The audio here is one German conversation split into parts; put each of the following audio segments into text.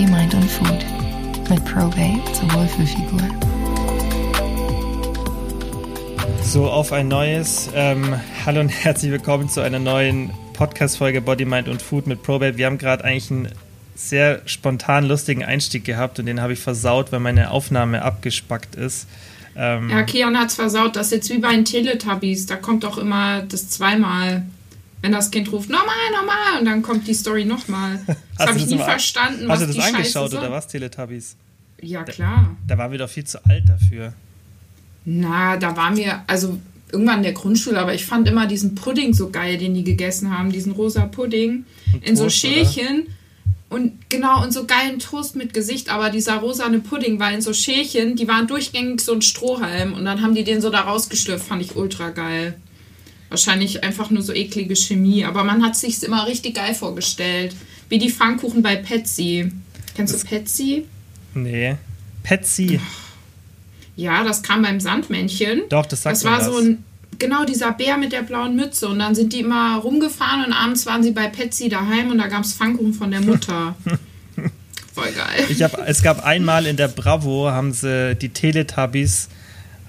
Body, Mind und Food mit Probate zur Wohlfühlfigur. So, auf ein neues. Ähm, hallo und herzlich willkommen zu einer neuen Podcast-Folge Body, Mind und Food mit Probate. Wir haben gerade eigentlich einen sehr spontan lustigen Einstieg gehabt und den habe ich versaut, weil meine Aufnahme abgespackt ist. Ähm, ja, Kian hat es versaut. Das ist jetzt wie bei den Teletubbies. Da kommt auch immer das zweimal. Wenn das Kind ruft, nochmal, nochmal, und dann kommt die Story nochmal. Das habe ich nie verstanden. Hast du das angeschaut oder was, Teletubbies? Ja, klar. Da, da waren wir doch viel zu alt dafür. Na, da waren wir, also irgendwann in der Grundschule, aber ich fand immer diesen Pudding so geil, den die gegessen haben, diesen rosa Pudding und in Toast, so Schälchen. Oder? Und genau, und so geilen Toast mit Gesicht, aber dieser rosane Pudding war in so Schälchen, die waren durchgängig so ein Strohhalm und dann haben die den so da rausgeschlürft, fand ich ultra geil. Wahrscheinlich einfach nur so eklige Chemie, aber man hat sich immer richtig geil vorgestellt. Wie die Pfannkuchen bei Petsy. Kennst das du Petsy? Nee. Petsy. Ja, das kam beim Sandmännchen. Doch, das sagt Das war so ein genau dieser Bär mit der blauen Mütze. Und dann sind die immer rumgefahren und abends waren sie bei Patsy daheim und da gab es Pfannkuchen von der Mutter. Voll geil. Ich hab, es gab einmal in der Bravo, haben sie die Teletubbies,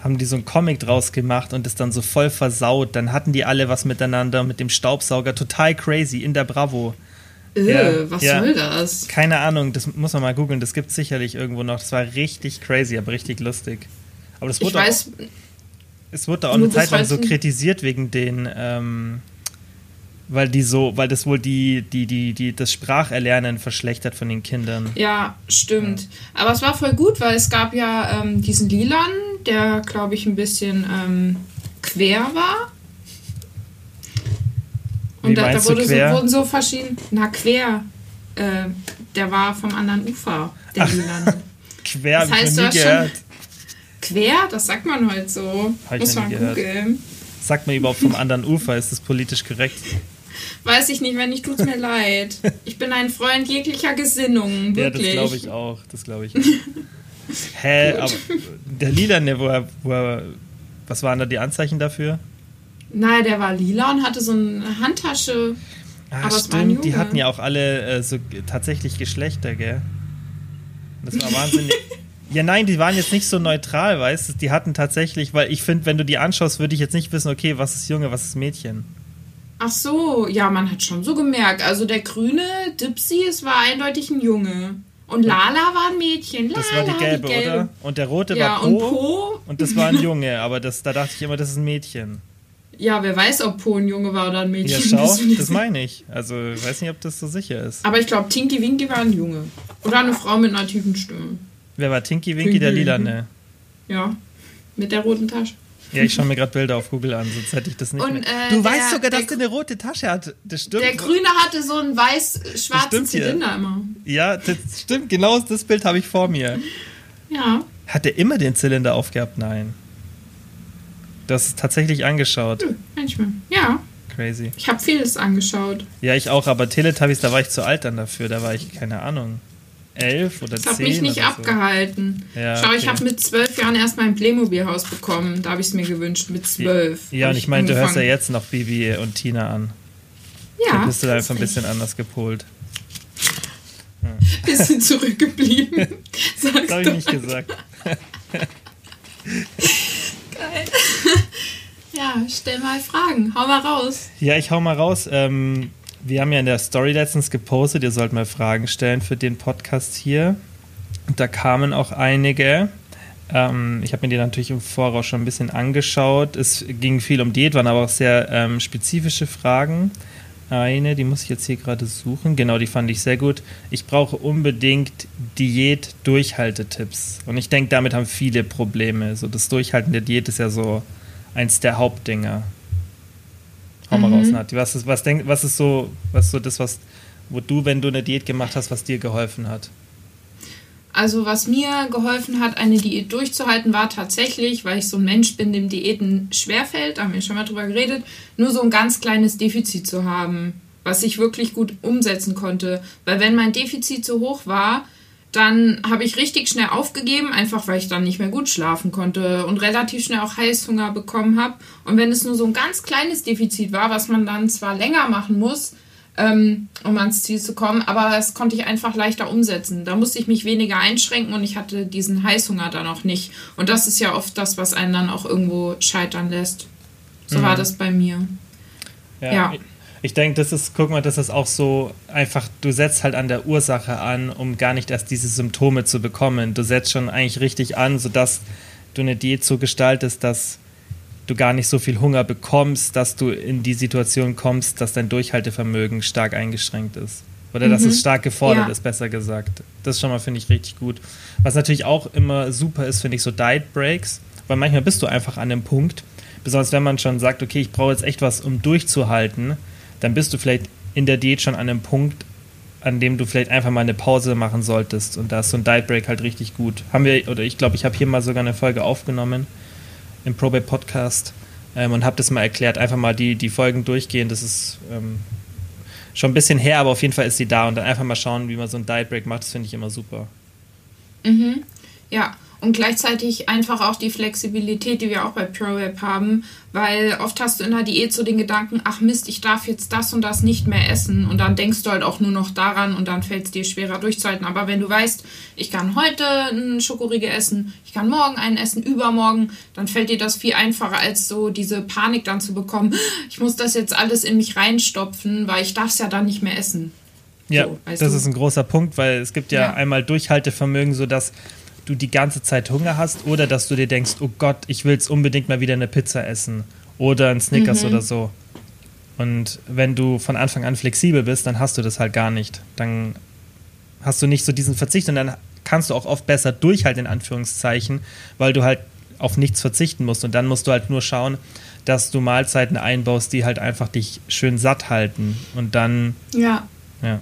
haben die so einen Comic draus gemacht und es dann so voll versaut. Dann hatten die alle was miteinander mit dem Staubsauger. Total crazy in der Bravo. Öh, ja, was ja. soll das? Keine Ahnung, das muss man mal googeln. Das gibt es sicherlich irgendwo noch. Das war richtig crazy, aber richtig lustig. Aber das wurde ich weiß, es wurde auch eine Zeit lang so kritisiert wegen den, ähm, weil die so, weil das wohl die, die, die, die, das Spracherlernen verschlechtert von den Kindern. Ja, stimmt. Ja. Aber es war voll gut, weil es gab ja ähm, diesen Lilan, der, glaube ich, ein bisschen ähm, quer war. Und da, da wurde so, wurden so verschiedene. Na, quer. Äh, der war vom anderen Ufer, der Lilan. quer, das heißt, ich nie gehört. Schon, Quer, das sagt man heute so. Hab Muss man googeln. Sagt man überhaupt vom anderen Ufer? Ist das politisch korrekt? Weiß ich nicht, wenn nicht, tut's mir leid. Ich bin ein Freund jeglicher Gesinnung, wirklich. Ja, das glaube ich auch. Das glaube ich. Auch. Hä, aber der Lilane, wo er, wo er, was waren da die Anzeichen dafür? Nein, der war lila und hatte so eine Handtasche. Ah, aber stimmt, die hatten ja auch alle äh, so tatsächlich Geschlechter, gell? Das war wahnsinnig. Ja, nein, die waren jetzt nicht so neutral, weißt du? Die hatten tatsächlich, weil ich finde, wenn du die anschaust, würde ich jetzt nicht wissen, okay, was ist Junge, was ist Mädchen. Ach so, ja, man hat schon so gemerkt. Also der grüne Dipsy, es war eindeutig ein Junge. Und Lala war ein Mädchen. Lala, das war die gelbe, die gelbe. oder? Und der rote ja, war Po. Und, po. und das war ein Junge, aber das, da dachte ich immer, das ist ein Mädchen. Ja, wer weiß, ob Po ein Junge war oder ein Mädchen. Ja, schau, das meine ich. Also, ich weiß nicht, ob das so sicher ist. Aber ich glaube, Tinky Winky war ein Junge. Oder eine Frau mit einer tiefen Stimme. Wer war Tinky Winky, der Lila, ne? Ja, mit der roten Tasche. Ja, ich schaue mir gerade Bilder auf Google an, sonst hätte ich das nicht. Und, äh, du der, weißt sogar, dass der eine rote Tasche hat. Das stimmt. Der Grüne hatte so einen weiß-schwarzen Zylinder immer. Ja, das stimmt. Genau das Bild habe ich vor mir. Ja. Hat er immer den Zylinder aufgehabt? Nein. Das ist tatsächlich angeschaut. Hm, manchmal. Ja. Crazy. Ich habe vieles angeschaut. Ja, ich auch, aber Teletubbies, da war ich zu alt dann dafür. Da war ich, keine Ahnung elf oder zehn. Das hat mich nicht abgehalten. Ja, Schau, okay. ich habe mit zwölf Jahren erst mein Playmobil-Haus bekommen. Da habe ich es mir gewünscht, mit zwölf. Ja, und ich meine, du hörst ja jetzt noch Bibi und Tina an. Ja. Da bist du da einfach ein bisschen anders gepolt. Ja. Bisschen zurückgeblieben. das habe ich nicht gesagt. Geil. Ja, stell mal Fragen. Hau mal raus. Ja, ich hau mal raus. Ähm, wir haben ja in der Story letztens gepostet, ihr sollt mal Fragen stellen für den Podcast hier. Und da kamen auch einige. Ähm, ich habe mir die natürlich im Voraus schon ein bisschen angeschaut. Es ging viel um Diät, waren aber auch sehr ähm, spezifische Fragen. Eine, die muss ich jetzt hier gerade suchen. Genau, die fand ich sehr gut. Ich brauche unbedingt Diät-Durchhaltetipps. Und ich denke, damit haben viele Probleme. So das Durchhalten der Diät ist ja so eins der Hauptdinger. Hau mal mhm. raus, Nati. Was ist, was, denk, was ist so, was so das, was, wo du, wenn du eine Diät gemacht hast, was dir geholfen hat? Also was mir geholfen hat, eine Diät durchzuhalten, war tatsächlich, weil ich so ein Mensch bin, dem Diäten schwerfällt, da haben wir schon mal drüber geredet, nur so ein ganz kleines Defizit zu haben, was ich wirklich gut umsetzen konnte. Weil wenn mein Defizit zu hoch war, dann habe ich richtig schnell aufgegeben, einfach weil ich dann nicht mehr gut schlafen konnte und relativ schnell auch Heißhunger bekommen habe. Und wenn es nur so ein ganz kleines Defizit war, was man dann zwar länger machen muss, ähm, um ans Ziel zu kommen. Aber das konnte ich einfach leichter umsetzen. Da musste ich mich weniger einschränken und ich hatte diesen Heißhunger dann auch nicht. Und das ist ja oft das, was einen dann auch irgendwo scheitern lässt. So mhm. war das bei mir. ja. ja ich denke, das ist, guck mal, das ist auch so einfach, du setzt halt an der Ursache an, um gar nicht erst diese Symptome zu bekommen. Du setzt schon eigentlich richtig an, sodass du eine Diät so gestaltest, dass du gar nicht so viel Hunger bekommst, dass du in die Situation kommst, dass dein Durchhaltevermögen stark eingeschränkt ist. Oder mhm. dass es mhm. stark gefordert ja. ist, besser gesagt. Das schon mal, finde ich, richtig gut. Was natürlich auch immer super ist, finde ich, so Diet Breaks, weil manchmal bist du einfach an dem Punkt, besonders wenn man schon sagt, okay, ich brauche jetzt echt was, um durchzuhalten, dann bist du vielleicht in der Diät schon an einem Punkt, an dem du vielleicht einfach mal eine Pause machen solltest. Und da ist so ein Diet Break halt richtig gut. Haben wir, oder ich glaube, ich habe hier mal sogar eine Folge aufgenommen im Probate Podcast ähm, und habe das mal erklärt. Einfach mal die, die Folgen durchgehen. Das ist ähm, schon ein bisschen her, aber auf jeden Fall ist sie da. Und dann einfach mal schauen, wie man so ein Diet Break macht. Das finde ich immer super. Mhm. Ja, und gleichzeitig einfach auch die Flexibilität, die wir auch bei ProRap haben, weil oft hast du in der Diät so den Gedanken, ach Mist, ich darf jetzt das und das nicht mehr essen und dann denkst du halt auch nur noch daran und dann fällt es dir schwerer durchzuhalten. Aber wenn du weißt, ich kann heute einen Schokoriegel essen, ich kann morgen einen essen, übermorgen, dann fällt dir das viel einfacher, als so diese Panik dann zu bekommen, ich muss das jetzt alles in mich reinstopfen, weil ich darf es ja dann nicht mehr essen. Ja, so, das du? ist ein großer Punkt, weil es gibt ja, ja. einmal Durchhaltevermögen, sodass du die ganze Zeit Hunger hast oder dass du dir denkst, oh Gott, ich will jetzt unbedingt mal wieder eine Pizza essen oder ein Snickers mhm. oder so. Und wenn du von Anfang an flexibel bist, dann hast du das halt gar nicht. Dann hast du nicht so diesen Verzicht und dann kannst du auch oft besser durchhalten, in Anführungszeichen, weil du halt auf nichts verzichten musst. Und dann musst du halt nur schauen, dass du Mahlzeiten einbaust, die halt einfach dich schön satt halten. Und dann. Ja. Ja.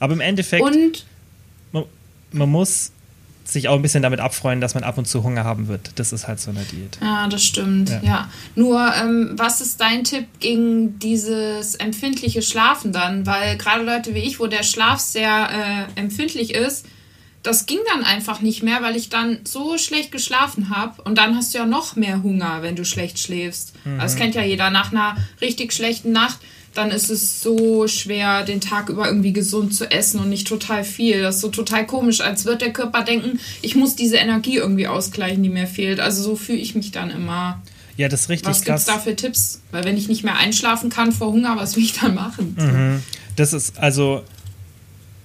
Aber im Endeffekt. Und? Man, man muss sich auch ein bisschen damit abfreuen, dass man ab und zu Hunger haben wird. Das ist halt so eine Diät. Ja, das stimmt. Ja. ja. Nur, ähm, was ist dein Tipp gegen dieses empfindliche Schlafen dann? Weil gerade Leute wie ich, wo der Schlaf sehr äh, empfindlich ist, das ging dann einfach nicht mehr, weil ich dann so schlecht geschlafen habe. Und dann hast du ja noch mehr Hunger, wenn du schlecht schläfst. Mhm. Das kennt ja jeder. Nach einer richtig schlechten Nacht dann ist es so schwer, den Tag über irgendwie gesund zu essen und nicht total viel. Das ist so total komisch, als wird der Körper denken, ich muss diese Energie irgendwie ausgleichen, die mir fehlt. Also so fühle ich mich dann immer. Ja, das ist richtig Was gibt es da für Tipps? Weil wenn ich nicht mehr einschlafen kann vor Hunger, was will ich dann machen? Mhm. Das ist also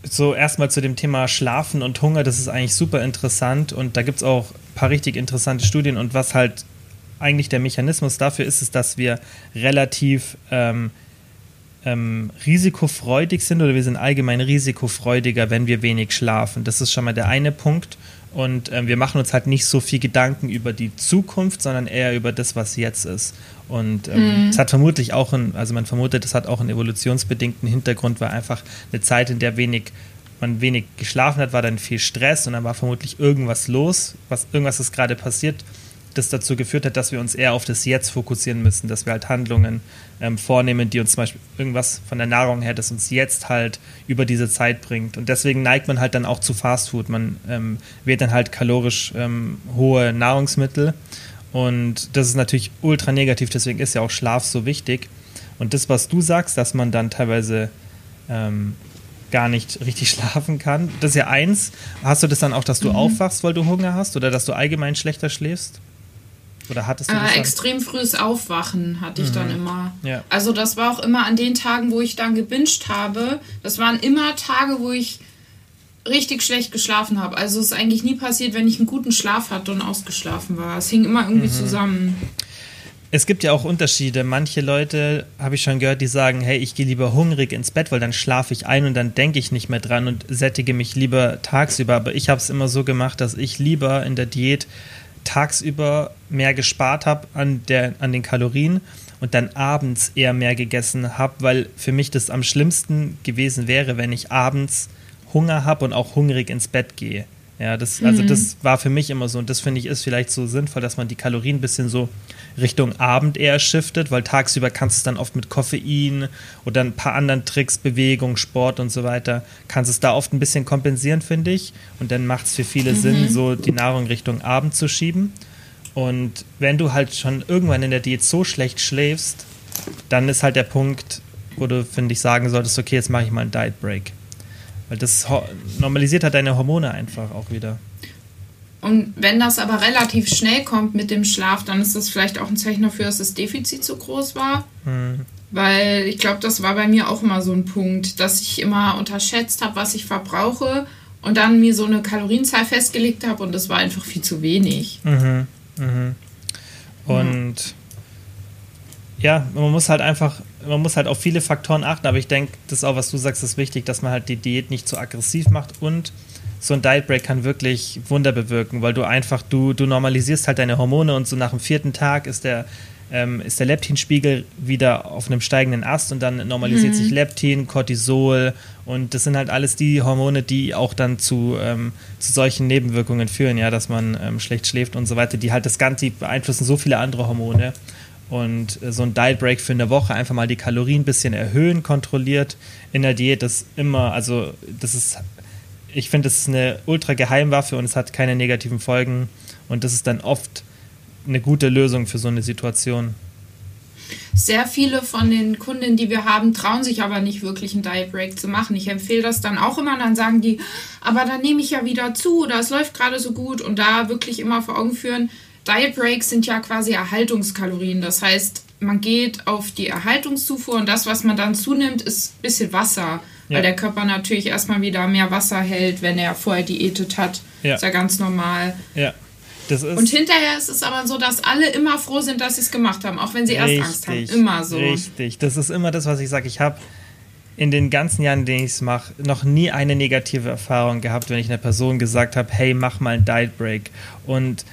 so erstmal zu dem Thema Schlafen und Hunger, das ist eigentlich super interessant und da gibt es auch ein paar richtig interessante Studien und was halt eigentlich der Mechanismus dafür ist, ist, dass wir relativ ähm, ähm, risikofreudig sind oder wir sind allgemein risikofreudiger, wenn wir wenig schlafen. Das ist schon mal der eine Punkt. Und ähm, wir machen uns halt nicht so viel Gedanken über die Zukunft, sondern eher über das, was jetzt ist. Und ähm, es mhm. hat vermutlich auch, einen, also man vermutet, es hat auch einen evolutionsbedingten Hintergrund, weil einfach eine Zeit, in der wenig man wenig geschlafen hat, war dann viel Stress und dann war vermutlich irgendwas los, was irgendwas ist gerade passiert, das dazu geführt hat, dass wir uns eher auf das Jetzt fokussieren müssen, dass wir halt Handlungen ähm, vornehmen, die uns zum Beispiel irgendwas von der Nahrung her, das uns jetzt halt über diese Zeit bringt. Und deswegen neigt man halt dann auch zu Fastfood. Man ähm, wählt dann halt kalorisch ähm, hohe Nahrungsmittel. Und das ist natürlich ultra negativ, deswegen ist ja auch Schlaf so wichtig. Und das, was du sagst, dass man dann teilweise ähm, gar nicht richtig schlafen kann, das ist ja eins. Hast du das dann auch, dass du mhm. aufwachst, weil du Hunger hast oder dass du allgemein schlechter schläfst? Oder hattest du das äh, Extrem frühes Aufwachen hatte ich mhm. dann immer. Ja. Also das war auch immer an den Tagen, wo ich dann gebinged habe. Das waren immer Tage, wo ich richtig schlecht geschlafen habe. Also es ist eigentlich nie passiert, wenn ich einen guten Schlaf hatte und ausgeschlafen war. Es hing immer irgendwie mhm. zusammen. Es gibt ja auch Unterschiede. Manche Leute, habe ich schon gehört, die sagen, hey, ich gehe lieber hungrig ins Bett, weil dann schlafe ich ein und dann denke ich nicht mehr dran und sättige mich lieber tagsüber. Aber ich habe es immer so gemacht, dass ich lieber in der Diät tagsüber mehr gespart habe an, an den Kalorien und dann abends eher mehr gegessen habe, weil für mich das am schlimmsten gewesen wäre, wenn ich abends Hunger habe und auch hungrig ins Bett gehe. Ja, das, also mhm. das war für mich immer so und das finde ich ist vielleicht so sinnvoll, dass man die Kalorien ein bisschen so Richtung Abend eher shiftet, weil tagsüber kannst du es dann oft mit Koffein oder ein paar anderen Tricks, Bewegung, Sport und so weiter, kannst es da oft ein bisschen kompensieren, finde ich. Und dann macht es für viele mhm. Sinn, so die Nahrung Richtung Abend zu schieben. Und wenn du halt schon irgendwann in der Diät so schlecht schläfst, dann ist halt der Punkt, wo du, finde ich, sagen solltest, okay, jetzt mache ich mal einen Diet Break. Weil das normalisiert halt deine Hormone einfach auch wieder. Und wenn das aber relativ schnell kommt mit dem Schlaf, dann ist das vielleicht auch ein Zeichen dafür, dass das Defizit zu groß war. Hm. Weil ich glaube, das war bei mir auch immer so ein Punkt, dass ich immer unterschätzt habe, was ich verbrauche und dann mir so eine Kalorienzahl festgelegt habe und das war einfach viel zu wenig. Mhm. Und ja. man muss halt einfach, man muss halt auf viele Faktoren achten, aber ich denke, das ist auch, was du sagst, ist wichtig, dass man halt die Diät nicht zu aggressiv macht und so ein Diet Break kann wirklich Wunder bewirken, weil du einfach, du, du normalisierst halt deine Hormone und so nach dem vierten Tag ist der, ähm, ist der Leptinspiegel wieder auf einem steigenden Ast und dann normalisiert mhm. sich Leptin, Cortisol und das sind halt alles die Hormone, die auch dann zu, ähm, zu solchen Nebenwirkungen führen, ja, dass man ähm, schlecht schläft und so weiter, die halt das Ganze beeinflussen so viele andere Hormone. Und äh, so ein Diet Break für eine Woche einfach mal die Kalorien ein bisschen erhöhen, kontrolliert in der Diät, das immer, also das ist ich finde, es ist eine ultra Geheimwaffe und es hat keine negativen Folgen. Und das ist dann oft eine gute Lösung für so eine Situation. Sehr viele von den Kunden, die wir haben, trauen sich aber nicht wirklich einen Diet Break zu machen. Ich empfehle das dann auch immer. Dann sagen die, aber dann nehme ich ja wieder zu oder es läuft gerade so gut. Und da wirklich immer vor Augen führen, Diet Breaks sind ja quasi Erhaltungskalorien. Das heißt, man geht auf die Erhaltungszufuhr und das, was man dann zunimmt, ist ein bisschen Wasser. Ja. Weil der Körper natürlich erstmal wieder mehr Wasser hält, wenn er vorher diätet hat. Ja. Ist ja ganz normal. Ja. und hinterher ist es aber so, dass alle immer froh sind, dass sie es gemacht haben, auch wenn sie richtig, erst Angst haben. Immer so. Richtig, das ist immer das, was ich sage. Ich habe in den ganzen Jahren, in denen ich es mache, noch nie eine negative Erfahrung gehabt, wenn ich einer Person gesagt habe, hey, mach mal einen Diet Break. Und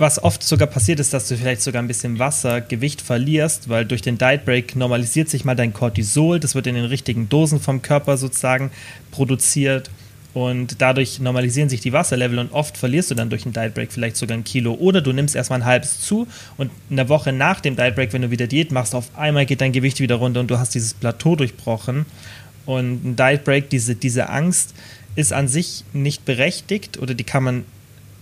was oft sogar passiert ist, dass du vielleicht sogar ein bisschen Wasser, Gewicht verlierst, weil durch den Diet Break normalisiert sich mal dein Cortisol, das wird in den richtigen Dosen vom Körper sozusagen produziert und dadurch normalisieren sich die Wasserlevel und oft verlierst du dann durch den Diet Break vielleicht sogar ein Kilo oder du nimmst erstmal ein halbes zu und in der Woche nach dem Diet Break, wenn du wieder Diät machst, auf einmal geht dein Gewicht wieder runter und du hast dieses Plateau durchbrochen und ein Diet Break, diese, diese Angst ist an sich nicht berechtigt oder die kann man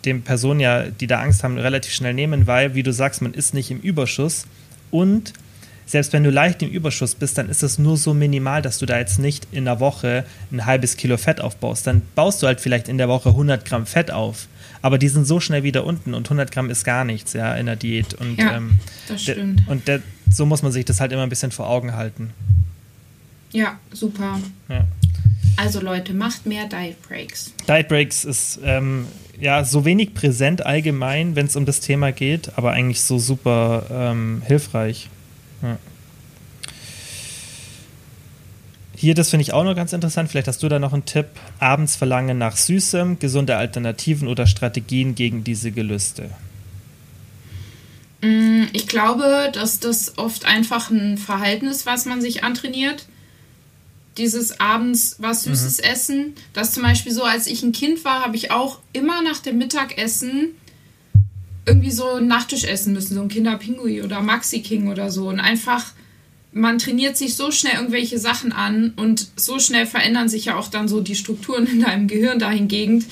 den Personen ja, die da Angst haben, relativ schnell nehmen, weil, wie du sagst, man ist nicht im Überschuss und selbst wenn du leicht im Überschuss bist, dann ist es nur so minimal, dass du da jetzt nicht in der Woche ein halbes Kilo Fett aufbaust. Dann baust du halt vielleicht in der Woche 100 Gramm Fett auf. Aber die sind so schnell wieder unten und 100 Gramm ist gar nichts, ja, in der Diät. Und, ja, ähm, das stimmt. Und so muss man sich das halt immer ein bisschen vor Augen halten. Ja, super. Ja. Also Leute, macht mehr Diet Breaks. Diet Breaks ist ähm, ja so wenig präsent allgemein, wenn es um das Thema geht, aber eigentlich so super ähm, hilfreich. Ja. Hier, das finde ich auch noch ganz interessant. Vielleicht hast du da noch einen Tipp. Abends verlangen nach Süßem, gesunde Alternativen oder Strategien gegen diese Gelüste. Mm, ich glaube, dass das oft einfach ein Verhalten ist, was man sich antrainiert dieses abends was Süßes mhm. essen. Das zum Beispiel so, als ich ein Kind war, habe ich auch immer nach dem Mittagessen irgendwie so ein Nachtisch essen müssen, so ein Kinderpingui oder Maxi King oder so. Und einfach, man trainiert sich so schnell irgendwelche Sachen an und so schnell verändern sich ja auch dann so die Strukturen in deinem Gehirn dahingehend.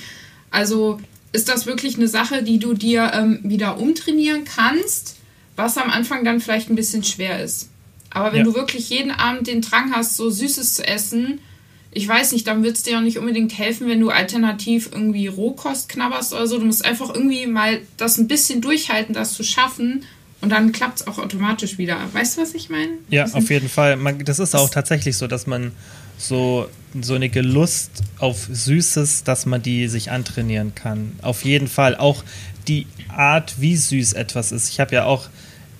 Also ist das wirklich eine Sache, die du dir ähm, wieder umtrainieren kannst, was am Anfang dann vielleicht ein bisschen schwer ist. Aber wenn ja. du wirklich jeden Abend den Drang hast, so Süßes zu essen, ich weiß nicht, dann wird es dir auch nicht unbedingt helfen, wenn du alternativ irgendwie Rohkost knabberst oder so. Du musst einfach irgendwie mal das ein bisschen durchhalten, das zu schaffen. Und dann klappt es auch automatisch wieder. Weißt du, was ich meine? Ja, auf jeden Fall. Man, das ist auch tatsächlich so, dass man so, so eine Gelust auf Süßes, dass man die sich antrainieren kann. Auf jeden Fall. Auch die Art, wie süß etwas ist. Ich habe ja auch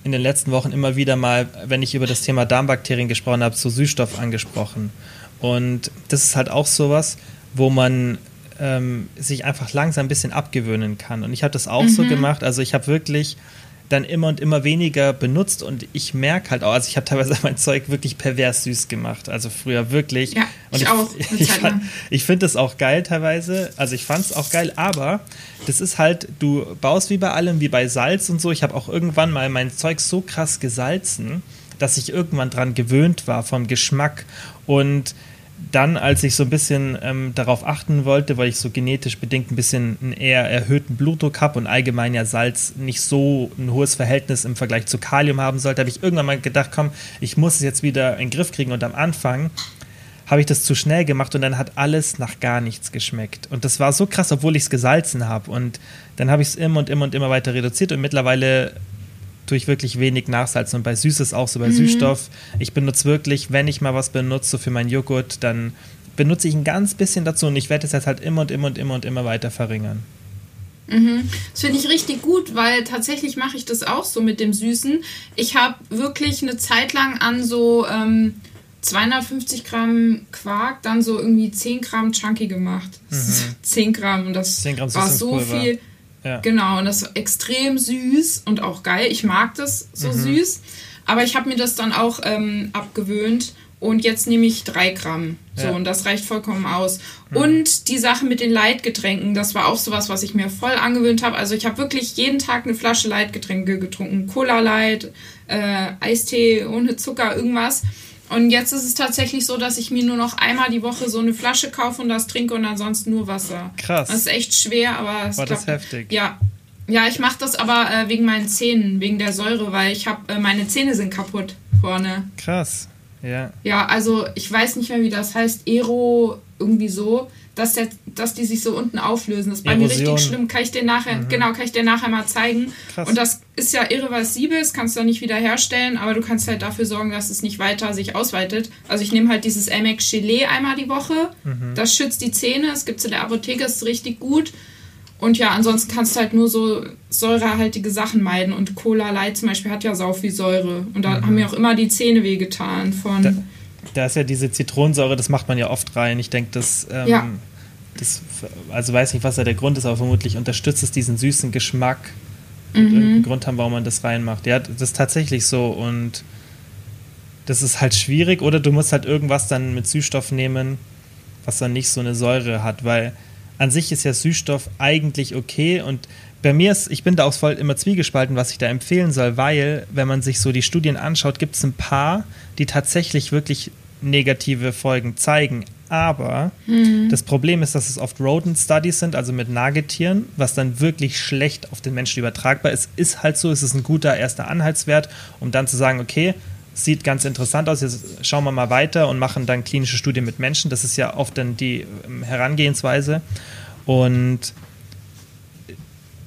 in den letzten Wochen immer wieder mal, wenn ich über das Thema Darmbakterien gesprochen habe, so Süßstoff angesprochen. Und das ist halt auch sowas, wo man ähm, sich einfach langsam ein bisschen abgewöhnen kann. Und ich habe das auch mhm. so gemacht. Also ich habe wirklich dann immer und immer weniger benutzt und ich merke halt auch, also ich habe teilweise mein Zeug wirklich pervers süß gemacht, also früher wirklich. Ja, und ich, auch. Ich, ich finde das auch geil teilweise, also ich fand es auch geil, aber das ist halt, du baust wie bei allem, wie bei Salz und so. Ich habe auch irgendwann mal mein Zeug so krass gesalzen, dass ich irgendwann dran gewöhnt war vom Geschmack und dann, als ich so ein bisschen ähm, darauf achten wollte, weil ich so genetisch bedingt ein bisschen einen eher erhöhten Blutdruck habe und allgemein ja Salz nicht so ein hohes Verhältnis im Vergleich zu Kalium haben sollte, habe ich irgendwann mal gedacht, komm, ich muss es jetzt wieder in den Griff kriegen. Und am Anfang habe ich das zu schnell gemacht und dann hat alles nach gar nichts geschmeckt. Und das war so krass, obwohl ich es gesalzen habe. Und dann habe ich es immer und immer und immer weiter reduziert und mittlerweile durch wirklich wenig Nachsalzen. Und bei Süßes auch so, bei mhm. Süßstoff. Ich benutze wirklich, wenn ich mal was benutze so für meinen Joghurt, dann benutze ich ein ganz bisschen dazu und ich werde es jetzt halt immer und immer und immer und immer weiter verringern. Mhm. Das finde ich richtig gut, weil tatsächlich mache ich das auch so mit dem Süßen. Ich habe wirklich eine Zeit lang an so ähm, 250 Gramm Quark, dann so irgendwie 10 Gramm Chunky gemacht. Mhm. 10 Gramm und das war so viel. Ja. Genau, und das ist extrem süß und auch geil. Ich mag das so mhm. süß. Aber ich habe mir das dann auch ähm, abgewöhnt und jetzt nehme ich drei Gramm. So, ja. und das reicht vollkommen aus. Mhm. Und die Sache mit den Leitgetränken, das war auch sowas, was ich mir voll angewöhnt habe. Also ich habe wirklich jeden Tag eine Flasche Leitgetränke getrunken. Cola Light, äh, Eistee ohne Zucker, irgendwas. Und jetzt ist es tatsächlich so, dass ich mir nur noch einmal die Woche so eine Flasche kaufe und das trinke und ansonsten nur Wasser. Krass. Das ist echt schwer, aber es War das heftig? Ja. Ja, ich mache das aber äh, wegen meinen Zähnen, wegen der Säure, weil ich habe äh, meine Zähne sind kaputt vorne. Krass. Ja. Ja, also ich weiß nicht mehr, wie das heißt. Aero irgendwie so dass, der, dass die sich so unten auflösen. Das ist bei Erosion. mir richtig schlimm. Kann ich dir nachher, mhm. genau, kann ich dir nachher mal zeigen. Krass. Und das ist ja irreversibel, das kannst du nicht wieder herstellen, aber du kannst halt dafür sorgen, dass es nicht weiter sich ausweitet. Also ich nehme halt dieses Amex Gelee einmal die Woche. Mhm. Das schützt die Zähne. Es gibt es in der Apotheke, ist richtig gut. Und ja, ansonsten kannst du halt nur so säurehaltige Sachen meiden. Und Cola Light zum Beispiel hat ja sau viel Säure. Und da mhm. haben mir auch immer die Zähne wehgetan von. Da da ist ja diese Zitronensäure, das macht man ja oft rein. Ich denke, das, ähm, ja. das, also weiß nicht, was da der Grund ist, aber vermutlich unterstützt es diesen süßen Geschmack. Mhm. Und irgendeinen Grund haben, warum man das reinmacht. Ja, das ist tatsächlich so und das ist halt schwierig oder du musst halt irgendwas dann mit Süßstoff nehmen, was dann nicht so eine Säure hat, weil an sich ist ja Süßstoff eigentlich okay und bei mir ist, ich bin da auch voll immer zwiegespalten, was ich da empfehlen soll, weil, wenn man sich so die Studien anschaut, gibt es ein paar, die tatsächlich wirklich negative Folgen zeigen. Aber mhm. das Problem ist, dass es oft Rodent Studies sind, also mit Nagetieren, was dann wirklich schlecht auf den Menschen übertragbar ist. Ist halt so, ist es ein guter erster Anhaltswert, um dann zu sagen, okay, sieht ganz interessant aus, jetzt schauen wir mal weiter und machen dann klinische Studien mit Menschen. Das ist ja oft dann die ähm, Herangehensweise. Und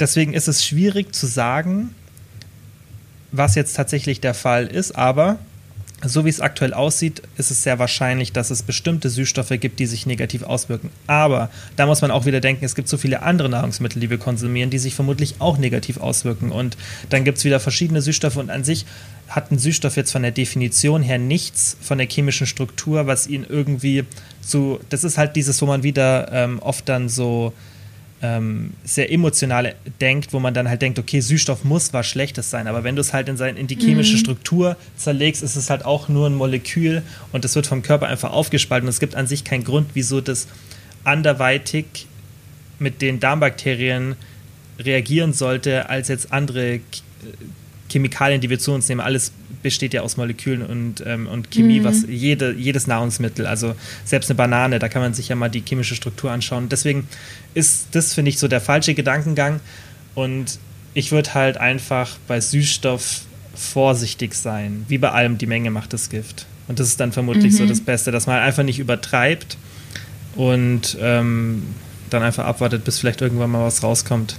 deswegen ist es schwierig zu sagen, was jetzt tatsächlich der Fall ist, aber so wie es aktuell aussieht, ist es sehr wahrscheinlich, dass es bestimmte Süßstoffe gibt, die sich negativ auswirken. Aber da muss man auch wieder denken, es gibt so viele andere Nahrungsmittel, die wir konsumieren, die sich vermutlich auch negativ auswirken. Und dann gibt es wieder verschiedene Süßstoffe und an sich hat ein Süßstoff jetzt von der Definition her nichts von der chemischen Struktur, was ihn irgendwie so, das ist halt dieses, wo man wieder ähm, oft dann so ähm, sehr emotional denkt, wo man dann halt denkt, okay, Süßstoff muss was Schlechtes sein, aber wenn du es halt in, sein, in die chemische mhm. Struktur zerlegst, ist es halt auch nur ein Molekül und es wird vom Körper einfach aufgespalten und es gibt an sich keinen Grund, wieso das anderweitig mit den Darmbakterien reagieren sollte, als jetzt andere Chemikalien, die wir zu uns nehmen. Alles besteht ja aus Molekülen und, ähm, und Chemie, mhm. was jede, jedes Nahrungsmittel, also selbst eine Banane, da kann man sich ja mal die chemische Struktur anschauen. Deswegen ist das, finde ich, so der falsche Gedankengang. Und ich würde halt einfach bei Süßstoff vorsichtig sein. Wie bei allem, die Menge macht das Gift. Und das ist dann vermutlich mhm. so das Beste, dass man einfach nicht übertreibt und ähm, dann einfach abwartet, bis vielleicht irgendwann mal was rauskommt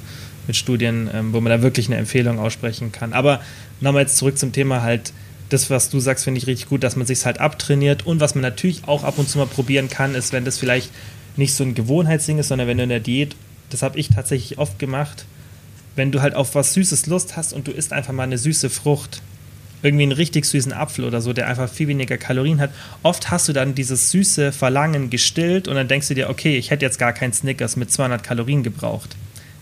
mit Studien, ähm, wo man da wirklich eine Empfehlung aussprechen kann. Aber nochmal jetzt zurück zum Thema halt, das, was du sagst, finde ich richtig gut, dass man sich halt abtrainiert. Und was man natürlich auch ab und zu mal probieren kann, ist, wenn das vielleicht nicht so ein Gewohnheitsding ist, sondern wenn du in der Diät, das habe ich tatsächlich oft gemacht, wenn du halt auf was Süßes Lust hast und du isst einfach mal eine süße Frucht, irgendwie einen richtig süßen Apfel oder so, der einfach viel weniger Kalorien hat, oft hast du dann dieses süße Verlangen gestillt und dann denkst du dir, okay, ich hätte jetzt gar keinen Snickers mit 200 Kalorien gebraucht.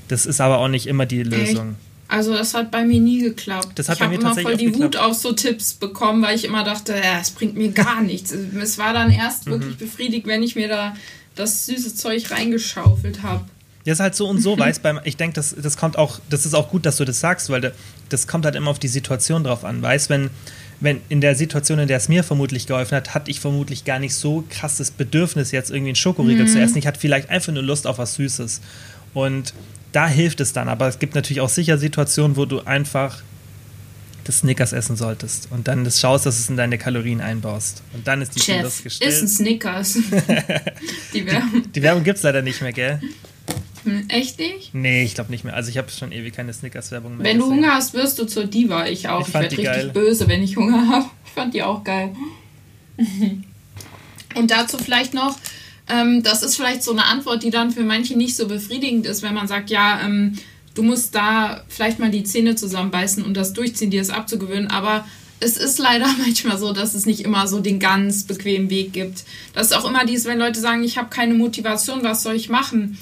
Das ist aber auch nicht immer die Lösung. Echt? Also das hat bei mir nie geklappt. Das hat ich habe immer voll die Wut auf so Tipps bekommen, weil ich immer dachte, ja, es bringt mir gar nichts. es war dann erst mhm. wirklich befriedigt, wenn ich mir da das süße Zeug reingeschaufelt habe. Ja, ist halt so und so, weißt beim Ich denke, das, das kommt auch, das ist auch gut, dass du das sagst, weil das kommt halt immer auf die Situation drauf an. Weißt wenn wenn in der Situation, in der es mir vermutlich geholfen hat, hatte ich vermutlich gar nicht so krasses Bedürfnis, jetzt irgendwie einen Schokoriegel mhm. zu essen. Ich hatte vielleicht einfach nur Lust auf was Süßes. Und da hilft es dann. Aber es gibt natürlich auch sicher Situationen, wo du einfach das Snickers essen solltest und dann das schaust, dass es in deine Kalorien einbaust. Und dann ist die Chef, Lust gestellt. ist ein Snickers. die Werbung. Die Werbung gibt es leider nicht mehr, gell? Hm, echt nicht? Nee, ich glaube nicht mehr. Also ich habe schon ewig keine Snickers-Werbung mehr. Wenn gesehen. du Hunger hast, wirst du zur Diva. Ich auch. Ich, ich werde richtig geil. böse, wenn ich Hunger habe. Ich fand die auch geil. Und dazu vielleicht noch, ähm, das ist vielleicht so eine Antwort, die dann für manche nicht so befriedigend ist, wenn man sagt, ja, ähm, du musst da vielleicht mal die Zähne zusammenbeißen und das durchziehen, dir es abzugewöhnen. Aber es ist leider manchmal so, dass es nicht immer so den ganz bequemen Weg gibt. Das ist auch immer dies, wenn Leute sagen, ich habe keine Motivation, was soll ich machen?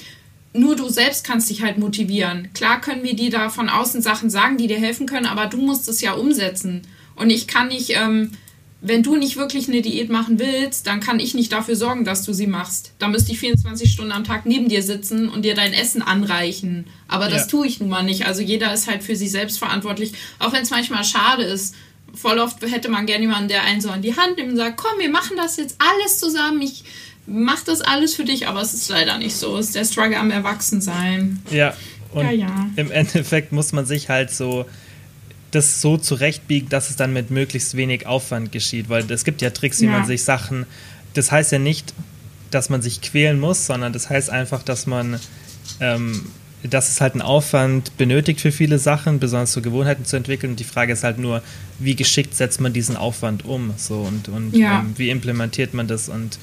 Nur du selbst kannst dich halt motivieren. Klar können wir dir da von außen Sachen sagen, die dir helfen können, aber du musst es ja umsetzen. Und ich kann nicht, ähm, wenn du nicht wirklich eine Diät machen willst, dann kann ich nicht dafür sorgen, dass du sie machst. Da müsste ich 24 Stunden am Tag neben dir sitzen und dir dein Essen anreichen. Aber das ja. tue ich nun mal nicht. Also jeder ist halt für sich selbst verantwortlich, auch wenn es manchmal schade ist. Voll oft hätte man gerne jemanden, der einen so an die Hand nimmt und sagt, komm, wir machen das jetzt alles zusammen. Ich mach das alles für dich, aber es ist leider nicht so. Es ist der Struggle am Erwachsensein. Ja, und ja, ja. im Endeffekt muss man sich halt so das so zurechtbiegt, dass es dann mit möglichst wenig Aufwand geschieht, weil es gibt ja Tricks, wie ja. man sich Sachen, das heißt ja nicht, dass man sich quälen muss, sondern das heißt einfach, dass man, ähm, dass es halt einen Aufwand benötigt für viele Sachen, besonders so Gewohnheiten zu entwickeln. Und die Frage ist halt nur, wie geschickt setzt man diesen Aufwand um, so und, und ja. ähm, wie implementiert man das und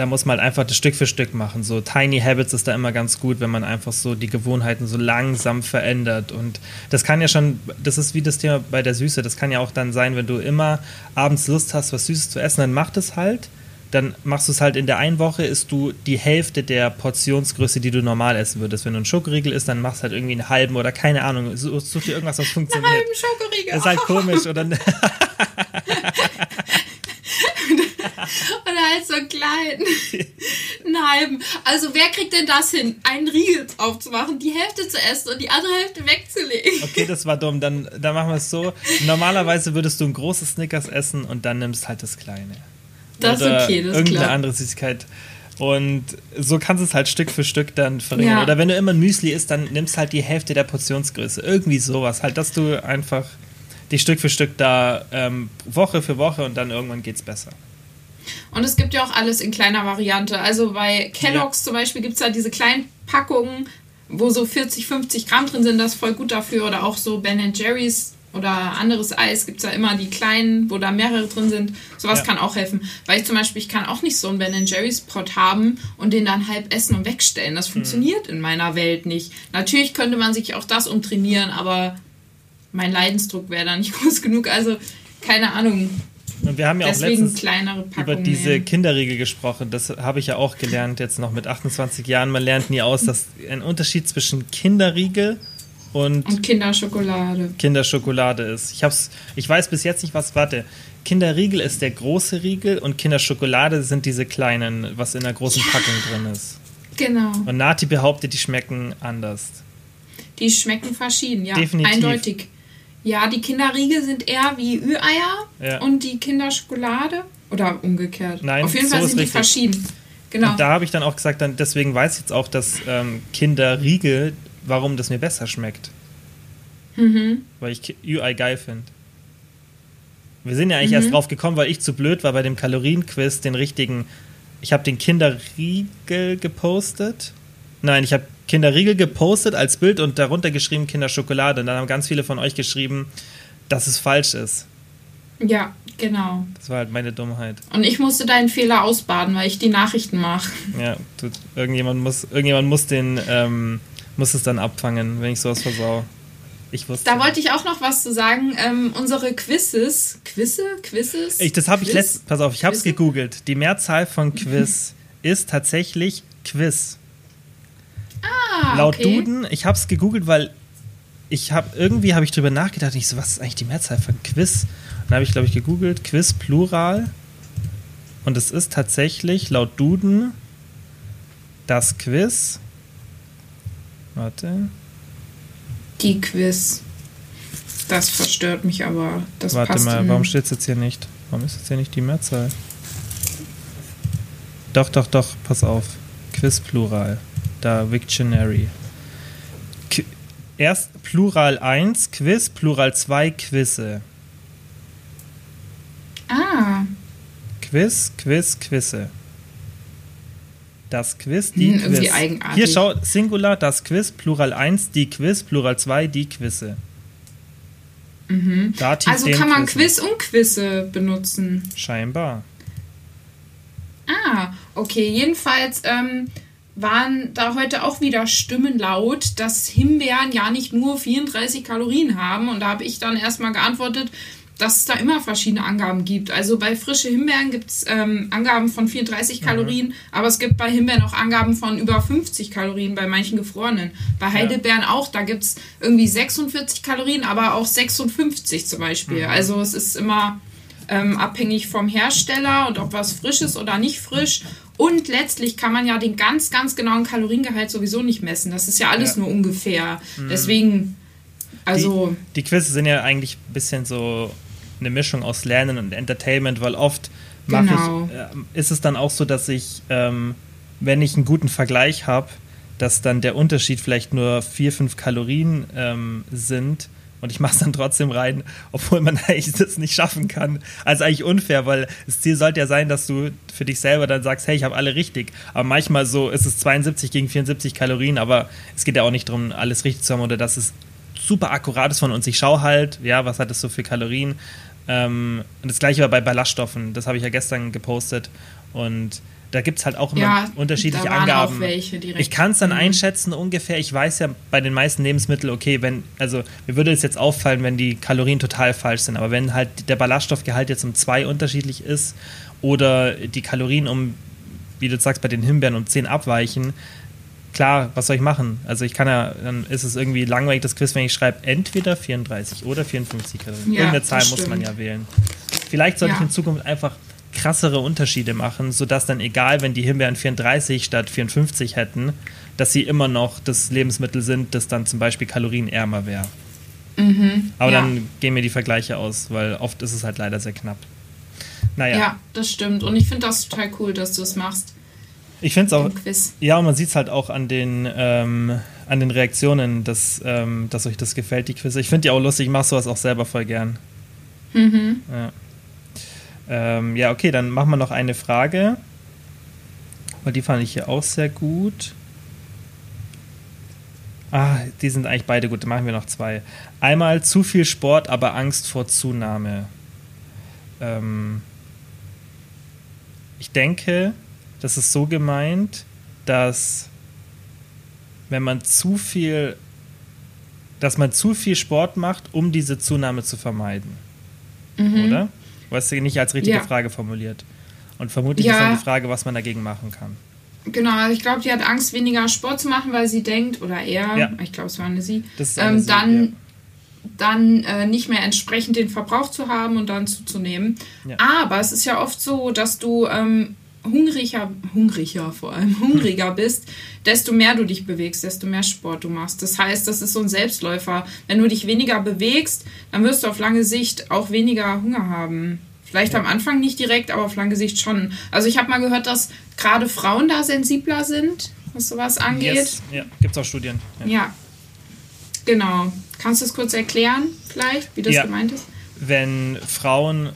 da muss man halt einfach das Stück für Stück machen. So Tiny Habits ist da immer ganz gut, wenn man einfach so die Gewohnheiten so langsam verändert. Und das kann ja schon, das ist wie das Thema bei der Süße, das kann ja auch dann sein, wenn du immer abends Lust hast, was Süßes zu essen, dann mach das halt. Dann machst du es halt in der einen Woche, isst du die Hälfte der Portionsgröße, die du normal essen würdest. Wenn du einen Schokoriegel isst, dann machst du halt irgendwie einen halben oder keine Ahnung. Such dir irgendwas, was funktioniert. Einen halben Schokoriegel. Das ist halt komisch. Oder Oder halt so klein. Einen halben. Also wer kriegt denn das hin, einen Riegel aufzumachen, die Hälfte zu essen und die andere Hälfte wegzulegen? Okay, das war dumm. Dann, dann machen wir es so. Normalerweise würdest du ein großes Snickers essen und dann nimmst halt das kleine. Das ist okay, das Irgendeine klar. andere Süßigkeit. Und so kannst du es halt Stück für Stück dann verringern. Ja. Oder wenn du immer Müsli isst, dann nimmst halt die Hälfte der Portionsgröße. Irgendwie sowas. Halt, dass du einfach die Stück für Stück da ähm, Woche für Woche und dann irgendwann geht es besser. Und es gibt ja auch alles in kleiner Variante. Also bei Kellogg's ja. zum Beispiel gibt es ja diese kleinen Packungen, wo so 40, 50 Gramm drin sind. Das ist voll gut dafür. Oder auch so Ben Jerry's oder anderes Eis gibt es ja immer die kleinen, wo da mehrere drin sind. Sowas ja. kann auch helfen. Weil ich zum Beispiel, ich kann auch nicht so einen Ben Jerry's Pot haben und den dann halb essen und wegstellen. Das mhm. funktioniert mhm. in meiner Welt nicht. Natürlich könnte man sich auch das umtrainieren, aber mein Leidensdruck wäre da nicht groß genug. Also keine Ahnung. Und wir haben ja Deswegen auch letztens über diese Kinderriegel gesprochen. Das habe ich ja auch gelernt jetzt noch mit 28 Jahren. Man lernt nie aus, dass ein Unterschied zwischen Kinderriegel und, und Kinderschokolade. Kinderschokolade ist. Ich, hab's, ich weiß bis jetzt nicht, was. Warte. Kinderriegel ist der große Riegel und Kinderschokolade sind diese kleinen, was in der großen ja. Packung drin ist. Genau. Und Nati behauptet, die schmecken anders. Die schmecken verschieden, ja. Definitiv. Eindeutig. Ja, die Kinderriegel sind eher wie Ü-Eier ja. und die Kinderschokolade oder umgekehrt. Nein, auf jeden so Fall sind die richtig. verschieden. Genau. Und da habe ich dann auch gesagt, dann, deswegen weiß ich jetzt auch, dass ähm, Kinderriegel, warum das mir besser schmeckt. Mhm. Weil ich Ü-Ei geil finde. Wir sind ja eigentlich mhm. erst drauf gekommen, weil ich zu blöd war bei dem Kalorienquiz, den richtigen. Ich habe den Kinderriegel gepostet. Nein, ich habe Kinderriegel gepostet als Bild und darunter geschrieben Kinderschokolade. Und dann haben ganz viele von euch geschrieben, dass es falsch ist. Ja, genau. Das war halt meine Dummheit. Und ich musste deinen Fehler ausbaden, weil ich die Nachrichten mache. Ja, du, irgendjemand muss, irgendjemand muss den, ähm, muss es dann abfangen, wenn ich sowas versau. Ich wusste. Da wollte ich auch noch was zu sagen. Ähm, unsere Quizzes, Quizze, Quizzes. Ich, das habe ich letzt, pass auf, ich habe es gegoogelt. Die Mehrzahl von Quiz ist tatsächlich Quiz. Ah, Laut okay. Duden, ich habe es gegoogelt, weil ich habe irgendwie habe ich drüber nachgedacht, ich so, was ist eigentlich die Mehrzahl von Quiz? Und dann habe ich glaube ich gegoogelt, Quiz Plural. Und es ist tatsächlich laut Duden das Quiz. Warte. Die Quiz. Das verstört mich aber. Das Warte passt mal, warum steht es jetzt hier nicht? Warum ist jetzt hier nicht die Mehrzahl? Doch, doch, doch, pass auf. Quiz Plural. Da Wiktionary. Qu Erst Plural 1, Quiz, Plural 2, Quizze. Ah, Quiz, Quiz, Quizze. Das Quiz, die Hm, Quiz. Hier schau, Singular, das Quiz, Plural 1, die Quiz, Plural 2, die Quizze. Dativ, also kann man. Quiz und Quizze benutzen. Scheinbar. Ah, okay. Jedenfalls ähm, waren da heute auch wieder Stimmen laut, dass Himbeeren ja nicht nur 34 Kalorien haben. Und da habe ich dann erstmal geantwortet, dass es da immer verschiedene Angaben gibt. Also bei frische Himbeeren gibt es ähm, Angaben von 34 Kalorien, aber es gibt bei Himbeeren auch Angaben von über 50 Kalorien bei manchen gefrorenen. Bei Heidelbeeren auch, da gibt es irgendwie 46 Kalorien, aber auch 56 zum Beispiel. Also es ist immer ähm, abhängig vom Hersteller und ob was frisch ist oder nicht frisch. Und letztlich kann man ja den ganz, ganz genauen Kaloriengehalt sowieso nicht messen. Das ist ja alles Ja. nur ungefähr. Deswegen, also, Die, die Quizze sind ja eigentlich ein bisschen so eine Mischung aus Lernen und Entertainment, weil oft Genau. ich, äh, ist es dann auch so, dass ich, ähm, wenn ich einen guten Vergleich habe, dass dann der Unterschied vielleicht nur 4, 5 Kalorien ähm, sind und ich mache es dann trotzdem rein, obwohl man eigentlich das nicht schaffen kann. Also eigentlich unfair, weil das Ziel sollte ja sein, dass du für dich selber dann sagst, hey, ich habe alle richtig. Aber manchmal so ist es 72 gegen 74 Kalorien, aber es geht ja auch nicht darum, alles richtig zu haben oder dass es super akkurat ist von uns. Ich schaue halt, ja, was hat es so für Kalorien. Ähm, und das gleiche war bei Ballaststoffen, das habe ich ja gestern gepostet. Und da gibt es halt auch immer Ja, unterschiedliche Angaben. Ich kann es dann Mhm. einschätzen ungefähr. Ich weiß ja bei den meisten Lebensmitteln, okay, wenn, also mir würde es jetzt auffallen, wenn die Kalorien total falsch sind. Aber wenn halt der Ballaststoffgehalt jetzt um zwei unterschiedlich ist oder die Kalorien um, wie du sagst, bei den Himbeeren um 10 abweichen, klar, was soll ich machen? Also ich kann ja, dann ist es irgendwie langweilig das Quiz, wenn ich schreibe, entweder 34 oder 54 Kalorien. Ja, Irgendeine Zahl muss man ja wählen. Vielleicht sollte ich Ja. in Zukunft einfach krassere Unterschiede machen, sodass dann egal, wenn die Himbeeren 34 statt 54 hätten, dass sie immer noch das Lebensmittel sind, das dann zum Beispiel kalorienärmer wäre. Aber Mhm. ja. dann gehen mir die Vergleiche aus, weil oft ist es halt leider sehr knapp. Naja, ja. das stimmt. Und ich finde das total cool, dass du es machst ich finde es auch, ja, und man sieht es halt auch an den, ähm, an den Reaktionen, dass, ähm, dass euch das gefällt, die Quizze. Ich finde die auch lustig, ich mache sowas auch selber voll gern. Mhm. Ja. Ähm, ja, okay, dann machen wir noch eine Frage. Weil die fand ich hier auch sehr gut. Ah, die sind eigentlich beide gut. Dann machen wir noch zwei. Einmal zu viel Sport, aber Angst vor Zunahme. Ähm, ich denke, das ist so gemeint, dass wenn man zu viel, dass man zu viel Sport macht, um diese Zunahme zu vermeiden. Oder? Du hast sie nicht als richtige. Ja. Frage formuliert. Und vermutlich Ja. ist dann die Frage, was man dagegen machen kann. Genau, also ich glaube, die hat Angst, weniger Sport zu machen, weil sie denkt, oder er, Ja. ich glaube, es war eine sie, ist eine ähm, Sie, dann, dann äh, nicht mehr entsprechend den Verbrauch zu haben und dann zuzunehmen. Ja. Aber es ist ja oft so, dass du ähm, hungriger, hungriger vor allem, hungriger bist, desto mehr du dich bewegst, desto mehr Sport du machst. Das heißt, das ist so ein Selbstläufer. Wenn du dich weniger bewegst, dann wirst du auf lange Sicht auch weniger Hunger haben. Vielleicht am Anfang nicht direkt, aber auf lange Sicht schon. Also ich habe mal gehört, dass gerade Frauen da sensibler sind, was sowas angeht. Yes. Ja, gibt es auch Studien. Ja. Ja. Genau. Kannst du es kurz erklären, vielleicht, wie das Ja. gemeint ist? wenn Frauen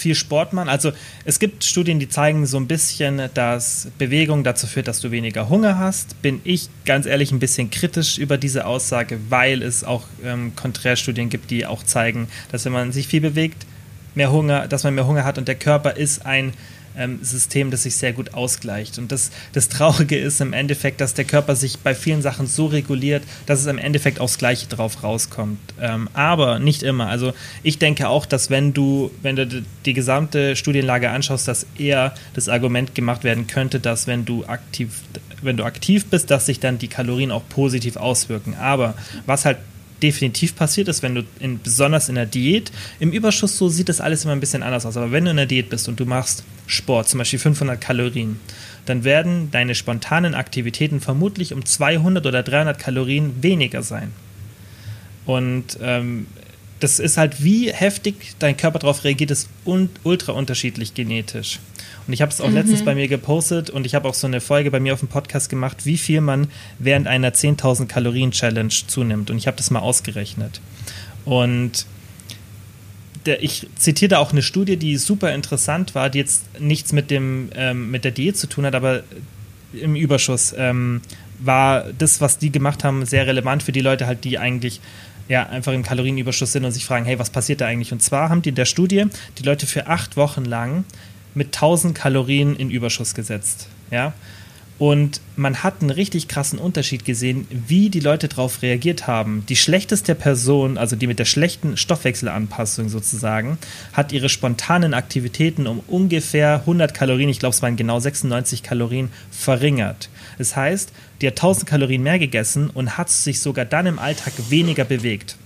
viel Sport machen. Also es gibt Studien, die zeigen so ein bisschen, dass Bewegung dazu führt, dass du weniger Hunger hast. Bin ich ganz ehrlich ein bisschen kritisch über diese Aussage, weil es auch ähm, Konträrstudien gibt, die auch zeigen, dass wenn man sich viel bewegt, mehr Hunger, dass man mehr Hunger hat und der Körper ist ein ähm, System, das sich sehr gut ausgleicht. Und das, das Traurige ist im Endeffekt, dass der Körper sich bei vielen Sachen so reguliert, dass es im Endeffekt aufs Gleiche drauf rauskommt. Ähm, aber nicht immer. Also ich denke auch, dass wenn du, wenn du die- gesamte Studienlage anschaust, dass eher das Argument gemacht werden könnte, dass wenn du aktiv, wenn du aktiv bist, dass sich dann die Kalorien auch positiv auswirken. Aber was halt definitiv passiert ist, wenn du in, besonders in der Diät, im Überschuss so sieht das alles immer ein bisschen anders aus, aber wenn du in der Diät bist und du machst Sport, zum Beispiel 500 Kalorien, dann werden deine spontanen Aktivitäten vermutlich um 200 oder 300 Kalorien weniger sein. Und ähm, das ist halt, wie heftig dein Körper darauf reagiert, ist un ultra unterschiedlich genetisch. Und ich habe es auch mhm. letztens bei mir gepostet und ich habe auch so eine Folge bei mir auf dem Podcast gemacht, wie viel man während einer 10.000 Kalorien Challenge zunimmt. Und ich habe das mal ausgerechnet. Und der, ich zitiere da auch eine Studie, die super interessant war, die jetzt nichts mit, dem, ähm, mit der Diät zu tun hat, aber im Überschuss ähm, war das, was die gemacht haben, sehr relevant für die Leute halt, die eigentlich ja, einfach im Kalorienüberschuss sind und sich fragen, hey, was passiert da eigentlich? Und zwar haben die in der Studie die Leute für acht Wochen lang mit 1000 Kalorien in Überschuss gesetzt. Ja? Und man hat einen richtig krassen Unterschied gesehen, wie die Leute darauf reagiert haben. Die schlechteste Person, also die mit der schlechten Stoffwechselanpassung sozusagen, hat ihre spontanen Aktivitäten um ungefähr 100 Kalorien, ich glaube es waren genau 96 Kalorien, verringert. Das heißt, die hat 1000 Kalorien mehr gegessen und hat sich sogar dann im Alltag weniger bewegt.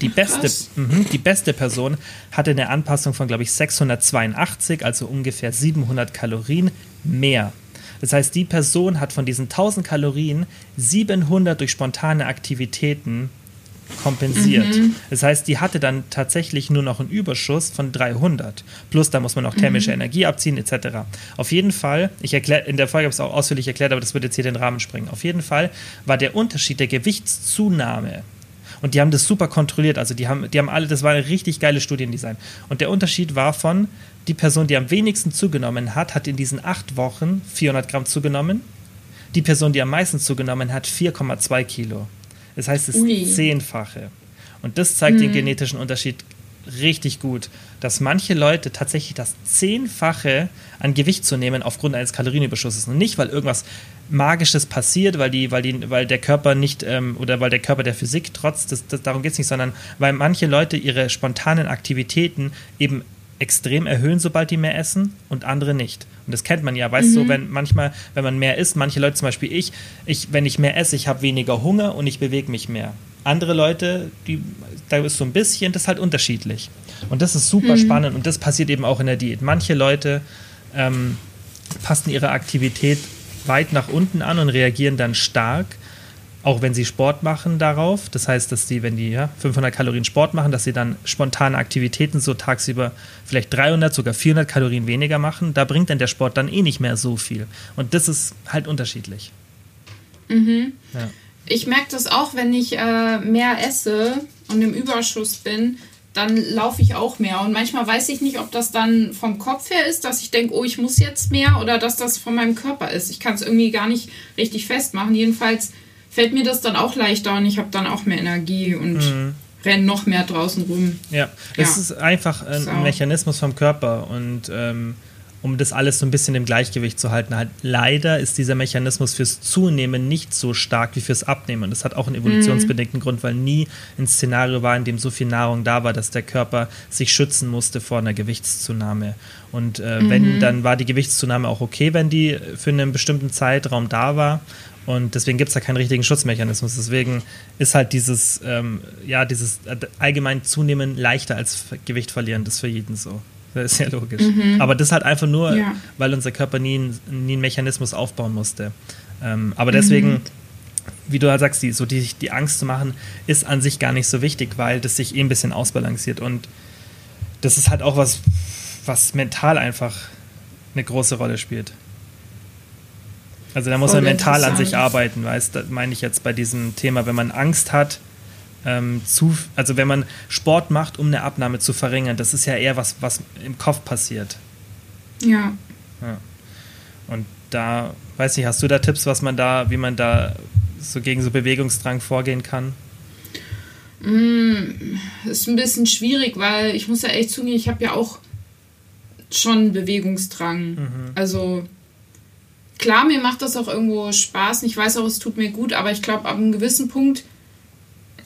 Die beste, mh, die beste Person hatte eine Anpassung von, glaube ich, 682, also ungefähr 700 Kalorien mehr. Das heißt, die Person hat von diesen 1000 Kalorien 700 durch spontane Aktivitäten kompensiert. Mhm. Das heißt, die hatte dann tatsächlich nur noch einen Überschuss von 300. Plus, da muss man auch thermische mhm. Energie abziehen, etc. Auf jeden Fall, ich erkläre, in der Folge habe ich es auch ausführlich erklärt, aber das würde jetzt hier den Rahmen springen. Auf jeden Fall war der Unterschied der Gewichtszunahme und die haben das super kontrolliert. Also die haben, die haben alle, das war ein richtig geiles Studiendesign. Und der Unterschied war von, die Person, die am wenigsten zugenommen hat, hat in diesen acht Wochen 400 Gramm zugenommen. Die Person, die am meisten zugenommen hat, 4,2 Kilo. Das heißt, das Ui. Zehnfache. Und das zeigt mhm. den genetischen Unterschied richtig gut, dass manche Leute tatsächlich das Zehnfache an Gewicht zu nehmen aufgrund eines Kalorienüberschusses. Und nicht, weil irgendwas Magisches passiert, weil, die, weil, die, weil der Körper nicht ähm, oder weil der Körper der Physik trotz, das, das, darum geht es nicht, sondern weil manche Leute ihre spontanen Aktivitäten eben extrem erhöhen, sobald die mehr essen und andere nicht. Und das kennt man ja, weißt du, mhm. so, wenn manchmal, wenn man mehr isst, manche Leute, zum Beispiel ich, ich wenn ich mehr esse, ich habe weniger Hunger und ich bewege mich mehr. Andere Leute, die, da ist so ein bisschen, das ist halt unterschiedlich. Und das ist super mhm. spannend und das passiert eben auch in der Diät. Manche Leute ähm, passen ihre Aktivität weit nach unten an und reagieren dann stark, auch wenn sie Sport machen darauf. Das heißt, dass die, wenn die ja, 500 Kalorien Sport machen, dass sie dann spontane Aktivitäten so tagsüber vielleicht 300, sogar 400 Kalorien weniger machen. Da bringt dann der Sport dann eh nicht mehr so viel. Und das ist halt unterschiedlich. Mhm. Ja ich merke das auch, wenn ich äh, mehr esse und im Überschuss bin, dann laufe ich auch mehr. Und manchmal weiß ich nicht, ob das dann vom Kopf her ist, dass ich denke, oh, ich muss jetzt mehr oder dass das von meinem Körper ist. Ich kann es irgendwie gar nicht richtig festmachen. Jedenfalls fällt mir das dann auch leichter und ich habe dann auch mehr Energie und mhm. renne noch mehr draußen rum. Ja, es ja. ist einfach ein so. Mechanismus vom Körper und ähm, um das alles so ein bisschen im Gleichgewicht zu halten. Halt, leider ist dieser Mechanismus fürs Zunehmen nicht so stark wie fürs Abnehmen. Und das hat auch einen evolutionsbedingten mhm. Grund, weil nie ein Szenario war, in dem so viel Nahrung da war, dass der Körper sich schützen musste vor einer Gewichtszunahme. Und äh, mhm. wenn, dann war die Gewichtszunahme auch okay, wenn die für einen bestimmten Zeitraum da war. Und deswegen gibt es da keinen richtigen Schutzmechanismus. Deswegen ist halt dieses, ähm, ja, dieses äh, allgemein Zunehmen leichter als Gewicht verlieren. Das ist für jeden so. Das ist ja logisch. Mhm. Aber das halt einfach nur, ja. weil unser Körper nie, nie einen Mechanismus aufbauen musste. Ähm, aber deswegen, mhm. wie du halt sagst, die, so die, die Angst zu machen, ist an sich gar nicht so wichtig, weil das sich eh ein bisschen ausbalanciert. Und das ist halt auch was, was mental einfach eine große Rolle spielt. Also da muss Voll man mental an sich arbeiten, weißt du, meine ich jetzt bei diesem Thema, wenn man Angst hat, ähm, zu, also wenn man Sport macht, um eine Abnahme zu verringern, das ist ja eher was, was im Kopf passiert. Ja. ja. Und da, weiß ich, hast du da Tipps, was man da, wie man da so gegen so Bewegungsdrang vorgehen kann? Mm, ist ein bisschen schwierig, weil ich muss ja echt zugeben, ich habe ja auch schon Bewegungsdrang. Mhm. Also klar, mir macht das auch irgendwo Spaß und ich weiß auch, es tut mir gut, aber ich glaube, ab einem gewissen Punkt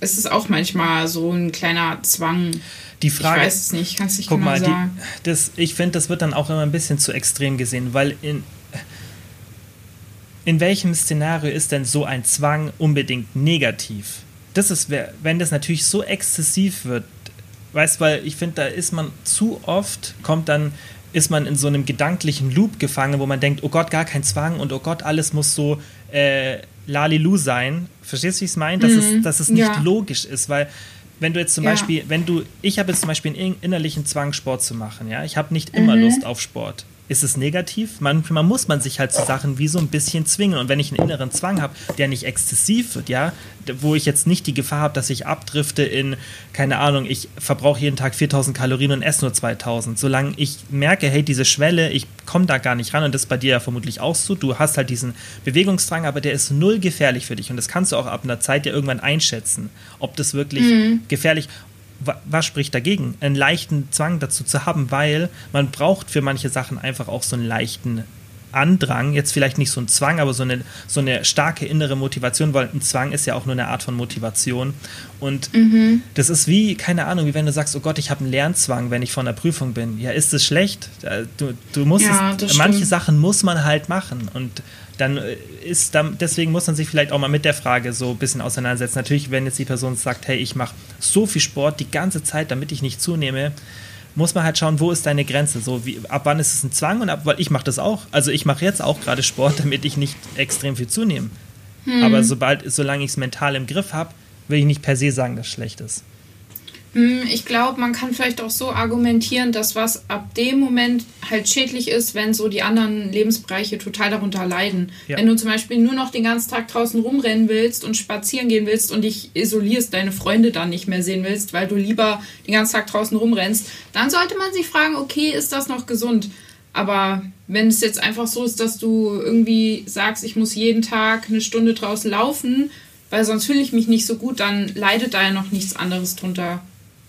es ist auch manchmal so ein kleiner Zwang. Die Frage, ich weiß es nicht, kannst nicht guck genau mal, sagen. Die, das, ich finde, das wird dann auch immer ein bisschen zu extrem gesehen, weil in, in welchem Szenario ist denn so ein Zwang unbedingt negativ? Das ist, wenn das natürlich so exzessiv wird, weißt, weil ich finde, da ist man zu oft, kommt dann, ist man in so einem gedanklichen Loop gefangen, wo man denkt, oh Gott, gar kein Zwang und oh Gott, alles muss so äh, Lalilu sein. Verstehst du, wie ich es meine? Dass, mhm. es, dass es nicht ja. logisch ist, weil wenn du jetzt zum ja. Beispiel, wenn du, ich habe jetzt zum Beispiel einen innerlichen Zwang, Sport zu machen, ja, ich habe nicht immer mhm. Lust auf Sport ist es negativ. Manchmal muss man sich halt zu Sachen wie so ein bisschen zwingen. Und wenn ich einen inneren Zwang habe, der nicht exzessiv wird, ja, wo ich jetzt nicht die Gefahr habe, dass ich abdrifte in, keine Ahnung, ich verbrauche jeden Tag 4000 Kalorien und esse nur 2000. Solange ich merke, hey, diese Schwelle, ich komme da gar nicht ran und das ist bei dir ja vermutlich auch so. Du hast halt diesen Bewegungsdrang, aber der ist null gefährlich für dich. Und das kannst du auch ab einer Zeit ja irgendwann einschätzen, ob das wirklich mhm. gefährlich was spricht dagegen, einen leichten Zwang dazu zu haben, weil man braucht für manche Sachen einfach auch so einen leichten Andrang, jetzt vielleicht nicht so ein Zwang, aber so eine, so eine starke innere Motivation, weil ein Zwang ist ja auch nur eine Art von Motivation. Und mhm. das ist wie, keine Ahnung, wie wenn du sagst, oh Gott, ich habe einen Lernzwang, wenn ich vor einer Prüfung bin. Ja, ist es schlecht? Du, du musst ja, es, manche Sachen muss man halt machen. Und dann äh, ist dann, deswegen muss man sich vielleicht auch mal mit der Frage so ein bisschen auseinandersetzen. Natürlich, wenn jetzt die Person sagt, hey, ich mache so viel Sport die ganze Zeit, damit ich nicht zunehme, muss man halt schauen, wo ist deine Grenze? So wie, ab wann ist es ein Zwang und ab, weil ich mache das auch. Also ich mache jetzt auch gerade Sport, damit ich nicht extrem viel zunehme. Hm. Aber sobald, solange ich es mental im Griff habe, will ich nicht per se sagen, dass es schlecht ist. Hm, ich glaube, man kann vielleicht auch so argumentieren, dass was ab dem Moment halt schädlich ist, wenn so die anderen Lebensbereiche total darunter leiden. Ja. Wenn du zum Beispiel nur noch den ganzen Tag draußen rumrennen willst und spazieren gehen willst und dich isolierst, deine Freunde dann nicht mehr sehen willst, weil du lieber den ganzen Tag draußen rumrennst, dann sollte man sich fragen, okay, ist das noch gesund? Aber wenn es jetzt einfach so ist, dass du irgendwie sagst, ich muss jeden Tag eine Stunde draußen laufen, weil sonst fühle ich mich nicht so gut, dann leidet da ja noch nichts anderes drunter.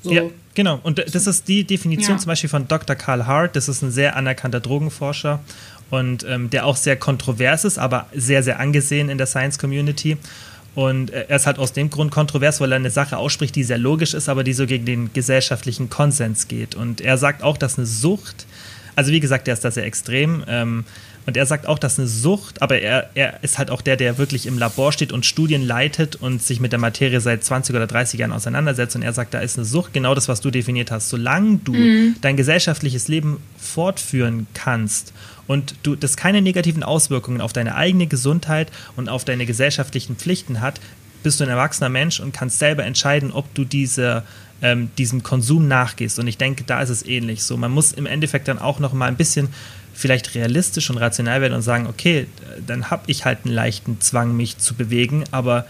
So. Ja, genau. Und das ist die Definition ja. zum Beispiel von Dr. Karl Hart. Das ist ein sehr anerkannter Drogenforscher und ähm, der auch sehr kontrovers ist, aber sehr, sehr angesehen in der Science Community. Und er ist halt aus dem Grund kontrovers, weil er eine Sache ausspricht, die sehr logisch ist, aber die so gegen den gesellschaftlichen Konsens geht. Und er sagt auch, dass eine Sucht, also wie gesagt, der ist da sehr extrem, ähm, und er sagt auch, dass eine Sucht, aber er, er ist halt auch der, der wirklich im Labor steht und Studien leitet und sich mit der Materie seit 20 oder 30 Jahren auseinandersetzt. Und er sagt, da ist eine Sucht genau das, was du definiert hast. Solange du mhm. dein gesellschaftliches Leben fortführen kannst und du das keine negativen Auswirkungen auf deine eigene Gesundheit und auf deine gesellschaftlichen Pflichten hat, bist du ein erwachsener Mensch und kannst selber entscheiden, ob du diese ähm, diesem Konsum nachgehst. Und ich denke, da ist es ähnlich. So, man muss im Endeffekt dann auch noch mal ein bisschen vielleicht realistisch und rational werden und sagen, okay, dann habe ich halt einen leichten Zwang, mich zu bewegen, aber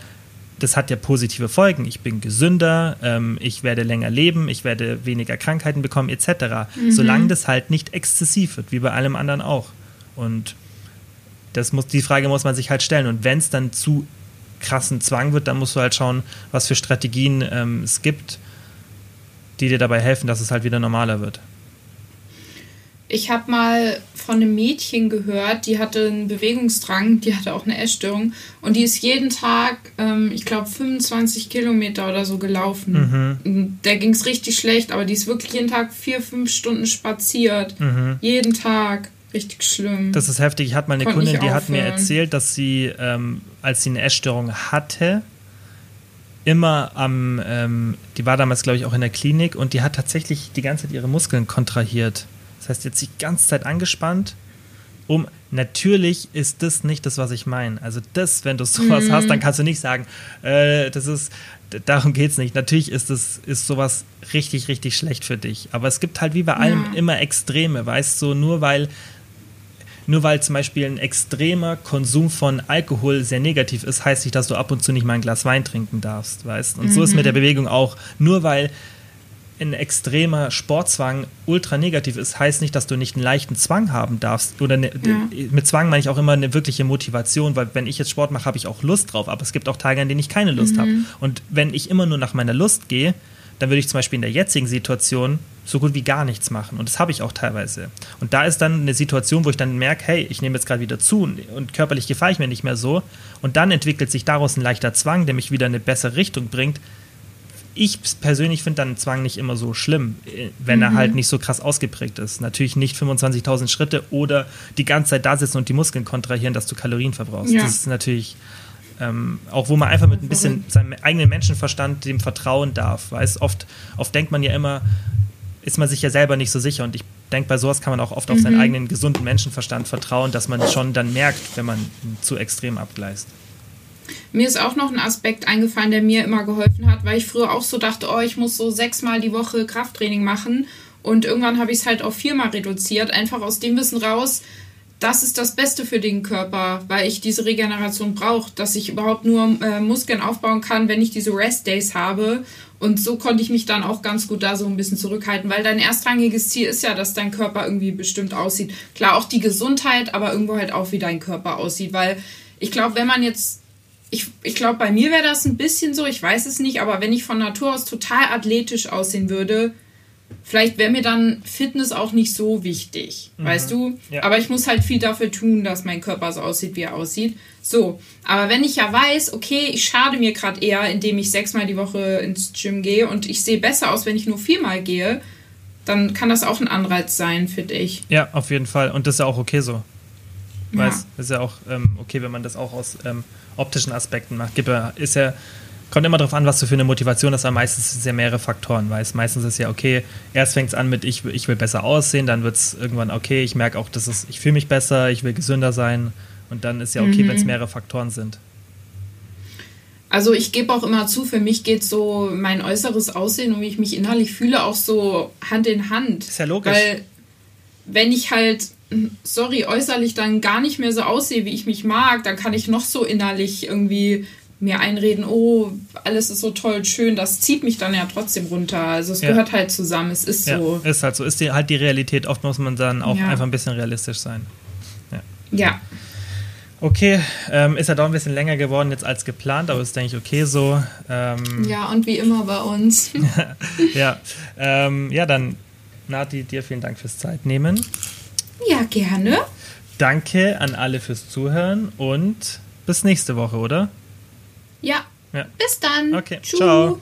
das hat ja positive Folgen. Ich bin gesünder, ähm, ich werde länger leben, ich werde weniger Krankheiten bekommen, etc. Mhm. Solange das halt nicht exzessiv wird, wie bei allem anderen auch. Und das muss, die Frage muss man sich halt stellen. Und wenn es dann zu krassen Zwang wird, dann musst du halt schauen, was für Strategien ähm, es gibt, die dir dabei helfen, dass es halt wieder normaler wird. Ich habe mal von einem Mädchen gehört, die hatte einen Bewegungsdrang, die hatte auch eine Essstörung und die ist jeden Tag, ähm, ich glaube, 25 Kilometer oder so gelaufen. Mhm. Der ging es richtig schlecht, aber die ist wirklich jeden Tag vier, fünf Stunden spaziert. Mhm. Jeden Tag. Richtig schlimm. Das ist heftig. Ich hatte mal eine Konnte Kundin, die hat mir erzählt, dass sie, ähm, als sie eine Essstörung hatte, immer am, ähm, die war damals, glaube ich, auch in der Klinik und die hat tatsächlich die ganze Zeit ihre Muskeln kontrahiert. Das heißt, jetzt die ganze Zeit angespannt. Um, natürlich ist das nicht das, was ich meine. Also das, wenn du sowas mhm. hast, dann kannst du nicht sagen, äh, das ist, darum geht es nicht. Natürlich ist das, ist sowas richtig, richtig schlecht für dich. Aber es gibt halt wie bei allem ja. immer Extreme, weißt du, so, nur weil nur weil zum Beispiel ein extremer Konsum von Alkohol sehr negativ ist, heißt nicht, dass du ab und zu nicht mal ein Glas Wein trinken darfst, weißt? Und mhm. so ist mit der Bewegung auch. Nur weil ein extremer Sportzwang ultra negativ ist, heißt nicht, dass du nicht einen leichten Zwang haben darfst. Oder ne, ja. mit Zwang meine ich auch immer eine wirkliche Motivation, weil wenn ich jetzt Sport mache, habe ich auch Lust drauf. Aber es gibt auch Tage, an denen ich keine Lust mhm. habe. Und wenn ich immer nur nach meiner Lust gehe, dann würde ich zum Beispiel in der jetzigen Situation so gut wie gar nichts machen. Und das habe ich auch teilweise. Und da ist dann eine Situation, wo ich dann merke, hey, ich nehme jetzt gerade wieder zu und körperlich gefalle ich mir nicht mehr so. Und dann entwickelt sich daraus ein leichter Zwang, der mich wieder in eine bessere Richtung bringt ich persönlich finde dann Zwang nicht immer so schlimm, äh, wenn mhm. er halt nicht so krass ausgeprägt ist. Natürlich nicht 25.000 Schritte oder die ganze Zeit da sitzen und die Muskeln kontrahieren, dass du Kalorien verbrauchst. Ja. Das ist natürlich ähm, auch, wo man einfach mit ein bisschen seinem eigenen Menschenverstand dem vertrauen darf. Weil oft, oft denkt man ja immer, ist man sich ja selber nicht so sicher und ich denke, bei sowas kann man auch oft auf seinen mhm. eigenen gesunden Menschenverstand vertrauen, dass man schon dann merkt, wenn man zu extrem abgleist. Mir ist auch noch ein Aspekt eingefallen, der mir immer geholfen hat, weil ich früher auch so dachte, oh, ich muss so sechsmal die Woche Krafttraining machen. Und irgendwann habe ich es halt auf viermal reduziert, einfach aus dem Wissen raus, das ist das Beste für den Körper, weil ich diese Regeneration brauche, dass ich überhaupt nur äh, Muskeln aufbauen kann, wenn ich diese Rest Days habe. Und so konnte ich mich dann auch ganz gut da so ein bisschen zurückhalten, weil dein erstrangiges Ziel ist ja, dass dein Körper irgendwie bestimmt aussieht. Klar, auch die Gesundheit, aber irgendwo halt auch, wie dein Körper aussieht, weil ich glaube, wenn man jetzt ich, ich glaube, bei mir wäre das ein bisschen so, ich weiß es nicht, aber wenn ich von Natur aus total athletisch aussehen würde, vielleicht wäre mir dann Fitness auch nicht so wichtig, mhm. weißt du? Ja. Aber ich muss halt viel dafür tun, dass mein Körper so aussieht, wie er aussieht. So, aber wenn ich ja weiß, okay, ich schade mir gerade eher, indem ich sechsmal die Woche ins Gym gehe und ich sehe besser aus, wenn ich nur viermal gehe, dann kann das auch ein Anreiz sein, finde ich. Ja, auf jeden Fall. Und das ist ja auch okay so. Ja. Weiß, ist ja auch ähm, okay, wenn man das auch aus ähm, optischen Aspekten macht. Gibt, ist ja kommt immer darauf an, was du für eine Motivation hast, aber meistens sind es ja mehrere Faktoren, weil es meistens ist ja okay, erst fängt es an mit, ich, ich will besser aussehen, dann wird es irgendwann okay, ich merke auch, dass es, ich fühle mich besser, ich will gesünder sein und dann ist ja okay, mhm. wenn es mehrere Faktoren sind. Also ich gebe auch immer zu, für mich geht so mein äußeres Aussehen und wie ich mich innerlich fühle auch so Hand in Hand. Ist ja logisch. Weil wenn ich halt, sorry, äußerlich dann gar nicht mehr so aussehe, wie ich mich mag, dann kann ich noch so innerlich irgendwie mir einreden, oh, alles ist so toll, schön, das zieht mich dann ja trotzdem runter. Also es ja. gehört halt zusammen, es ist ja, so. Ist halt so, ist die, halt die Realität. Oft muss man dann auch ja. einfach ein bisschen realistisch sein. Ja. ja. Okay, ähm, ist ja doch ein bisschen länger geworden jetzt als geplant, aber ist, denke ich, okay so. Ähm, ja, und wie immer bei uns. ja, ähm, ja, dann, Nati, dir vielen Dank fürs Zeitnehmen. Ja, gerne. Danke an alle fürs Zuhören und bis nächste Woche, oder? Ja. ja. Bis dann. Okay. Tschüss. Ciao.